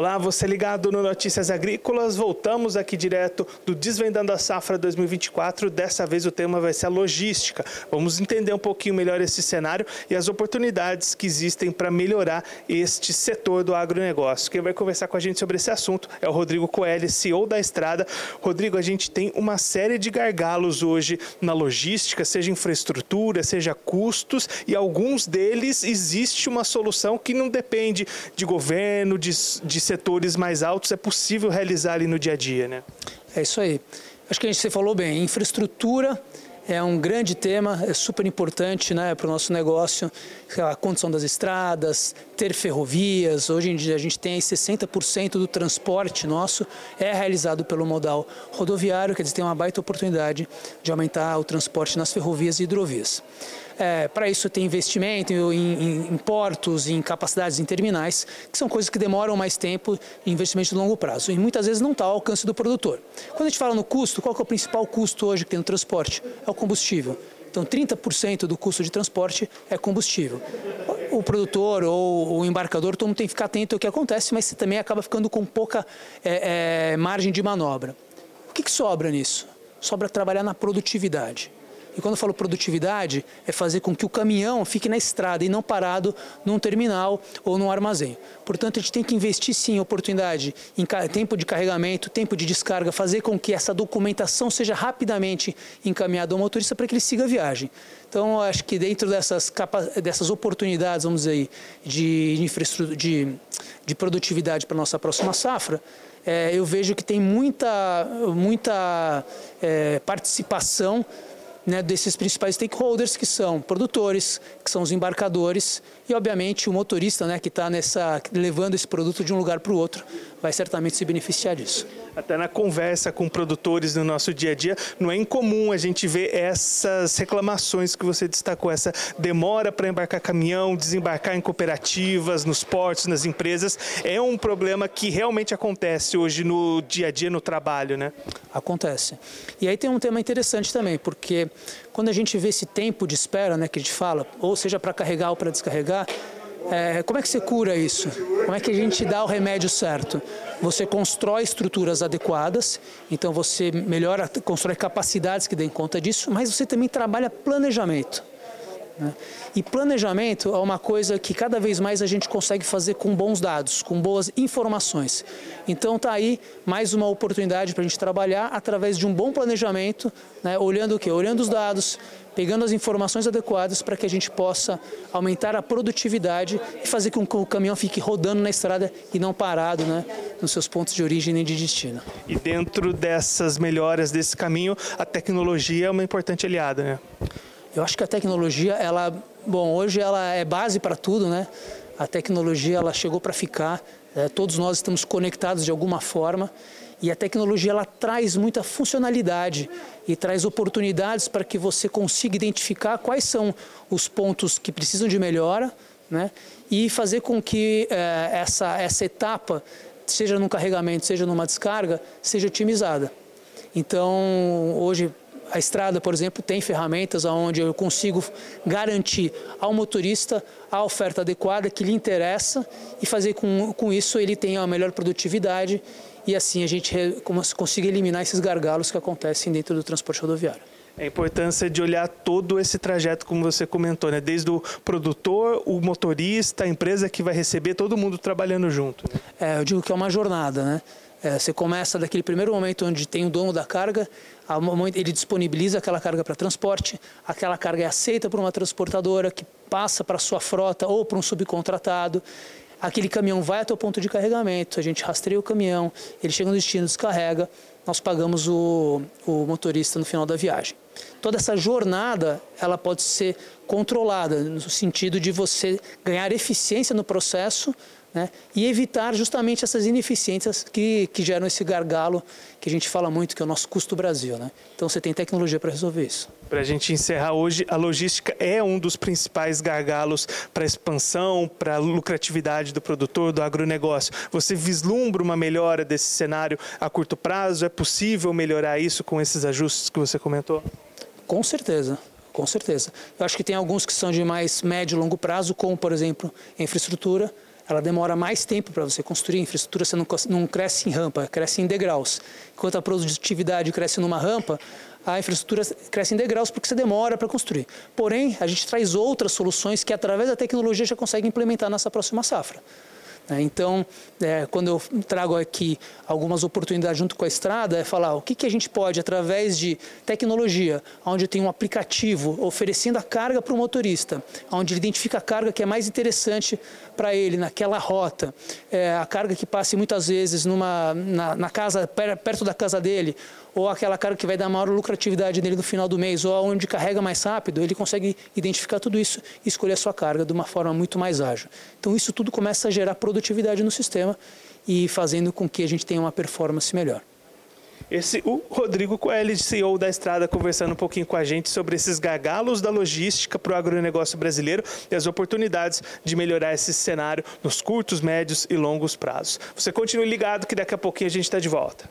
Olá, você ligado no Notícias Agrícolas. Voltamos aqui direto do Desvendando a Safra 2024. Dessa vez o tema vai ser a logística. Vamos entender um pouquinho melhor esse cenário e as oportunidades que existem para melhorar este setor do agronegócio. Quem vai conversar com a gente sobre esse assunto é o Rodrigo Coelho, CEO da Estrada. Rodrigo, a gente tem uma série de gargalos hoje na logística, seja infraestrutura, seja custos, e alguns deles existe uma solução que não depende de governo, de, de setores mais altos é possível realizar ali no dia a dia, né? É isso aí. Acho que a gente, você falou bem, infraestrutura é um grande tema, é super importante né, para o nosso negócio, a condição das estradas, ter ferrovias. Hoje em dia a gente tem 60% do transporte nosso é realizado pelo modal rodoviário, quer dizer, tem uma baita oportunidade de aumentar o transporte nas ferrovias e hidrovias. É, Para isso tem investimento em, em, em, portos, em capacidades em terminais, que são coisas que demoram mais tempo e investimento de longo prazo. E muitas vezes não está ao alcance do produtor. Quando a gente fala no custo, qual é o principal custo hoje que tem no transporte? É o combustível. Então, 30% do custo de transporte é combustível. O produtor ou o embarcador, todo mundo tem que ficar atento ao que acontece, mas você também acaba ficando com pouca é, é, margem de manobra. O que, que sobra nisso? Sobra trabalhar na produtividade. E quando eu falo produtividade, é fazer com que o caminhão fique na estrada e não parado num terminal ou num armazém. Portanto, a gente tem que investir sim em oportunidade, em tempo de carregamento, tempo de descarga, fazer com que essa documentação seja rapidamente encaminhada ao motorista para que ele siga a viagem. Então, acho que dentro dessas, dessas oportunidades, vamos dizer, de, infraestrutura, de, de produtividade para a nossa próxima safra, é, eu vejo que tem muita, muita é, participação né, desses principais stakeholders, que são produtores, que são os embarcadores e, obviamente, o motorista né, que está levando esse produto de um lugar para o outro vai certamente se beneficiar disso. Até na conversa com produtores no nosso dia a dia, não é incomum a gente ver essas reclamações que você destacou, essa demora para embarcar caminhão, desembarcar em cooperativas, nos portos, nas empresas. É um problema que realmente acontece hoje no dia a dia, no trabalho, né? Acontece. E aí tem um tema interessante também, porque quando a gente vê esse tempo de espera, né, que a gente fala, ou seja para carregar ou para descarregar, é, como é que você cura isso? Como é que a gente dá o remédio certo? Você constrói estruturas adequadas, então você melhora, constrói capacidades que deem conta disso, mas você também trabalha planejamento. Né? E planejamento é uma coisa que cada vez mais a gente consegue fazer com bons dados, com boas informações. Então está aí mais uma oportunidade para a gente trabalhar através de um bom planejamento, né? olhando o quê? Olhando os dados, pegando as informações adequadas para que a gente possa aumentar a produtividade e fazer com que o caminhão fique rodando na estrada e não parado né, nos seus pontos de origem e de destino. E dentro dessas melhoras desse caminho, a tecnologia é uma importante aliada, né? Eu acho que a tecnologia, ela, bom, hoje ela é base para tudo, né? A tecnologia ela chegou para ficar. É, todos nós estamos conectados de alguma forma e a tecnologia ela traz muita funcionalidade e traz oportunidades para que você consiga identificar quais são os pontos que precisam de melhora, né? E fazer com que é, essa essa etapa, seja num carregamento, seja numa descarga, seja otimizada. Então, hoje, a estrada, por exemplo, tem ferramentas onde eu consigo garantir ao motorista a oferta adequada que lhe interessa e fazer com, com isso ele tenha a melhor produtividade e assim a gente consiga eliminar esses gargalos que acontecem dentro do transporte rodoviário. A importância de olhar todo esse trajeto, como você comentou, né? desde o produtor, o motorista, a empresa que vai receber, todo mundo trabalhando junto. Né? É, eu digo que é uma jornada, né? É, você começa daquele primeiro momento onde tem o dono da carga, ele disponibiliza aquela carga para transporte, aquela carga é aceita por uma transportadora que passa para a sua frota ou para um subcontratado. Aquele caminhão vai até o ponto de carregamento, a gente rastreia o caminhão, ele chega no destino, descarrega, nós pagamos o, o motorista no final da viagem. Toda essa jornada ela pode ser controlada no sentido de você ganhar eficiência no processo né? e evitar justamente essas ineficiências que, que geram esse gargalo que a gente fala muito, que é o nosso custo Brasil. Né? Então você tem tecnologia para resolver isso. Para a gente encerrar hoje, a logística é um dos principais gargalos para a expansão, para a lucratividade do produtor, do agronegócio. Você vislumbra uma melhora desse cenário a curto prazo? É possível melhorar isso com esses ajustes que você comentou? Com certeza. Com certeza. Eu acho que tem alguns que são de mais médio e longo prazo, como, por exemplo, infraestrutura, ela demora mais tempo para você construir. A infraestrutura você não, não cresce em rampa, cresce em degraus. Enquanto a produtividade cresce numa rampa, a infraestrutura cresce em degraus porque você demora para construir. Porém, a gente traz outras soluções que, através da tecnologia, já consegue implementar nessa próxima safra. Né? Então, é, quando eu trago aqui algumas oportunidades junto com a estrada, é falar o que, que a gente pode, através de tecnologia, onde tem um aplicativo oferecendo a carga para o motorista, onde ele identifica a carga que é mais interessante para ele naquela rota, é, a carga que passe muitas vezes numa, na, na casa, perto da casa dele, ou aquela carga que vai dar maior lucratividade nele no final do mês, ou onde carrega mais rápido, ele consegue identificar tudo isso e escolher a sua carga de uma forma muito mais ágil. Então isso tudo começa a gerar produtividade no sistema e fazendo com que a gente tenha uma performance melhor. Esse o Rodrigo Coelho, CEO da Estrada, conversando um pouquinho com a gente sobre esses gargalos da logística para o agronegócio brasileiro e as oportunidades de melhorar esse cenário nos curtos, médios e longos prazos. Você continue ligado que daqui a pouquinho a gente está de volta.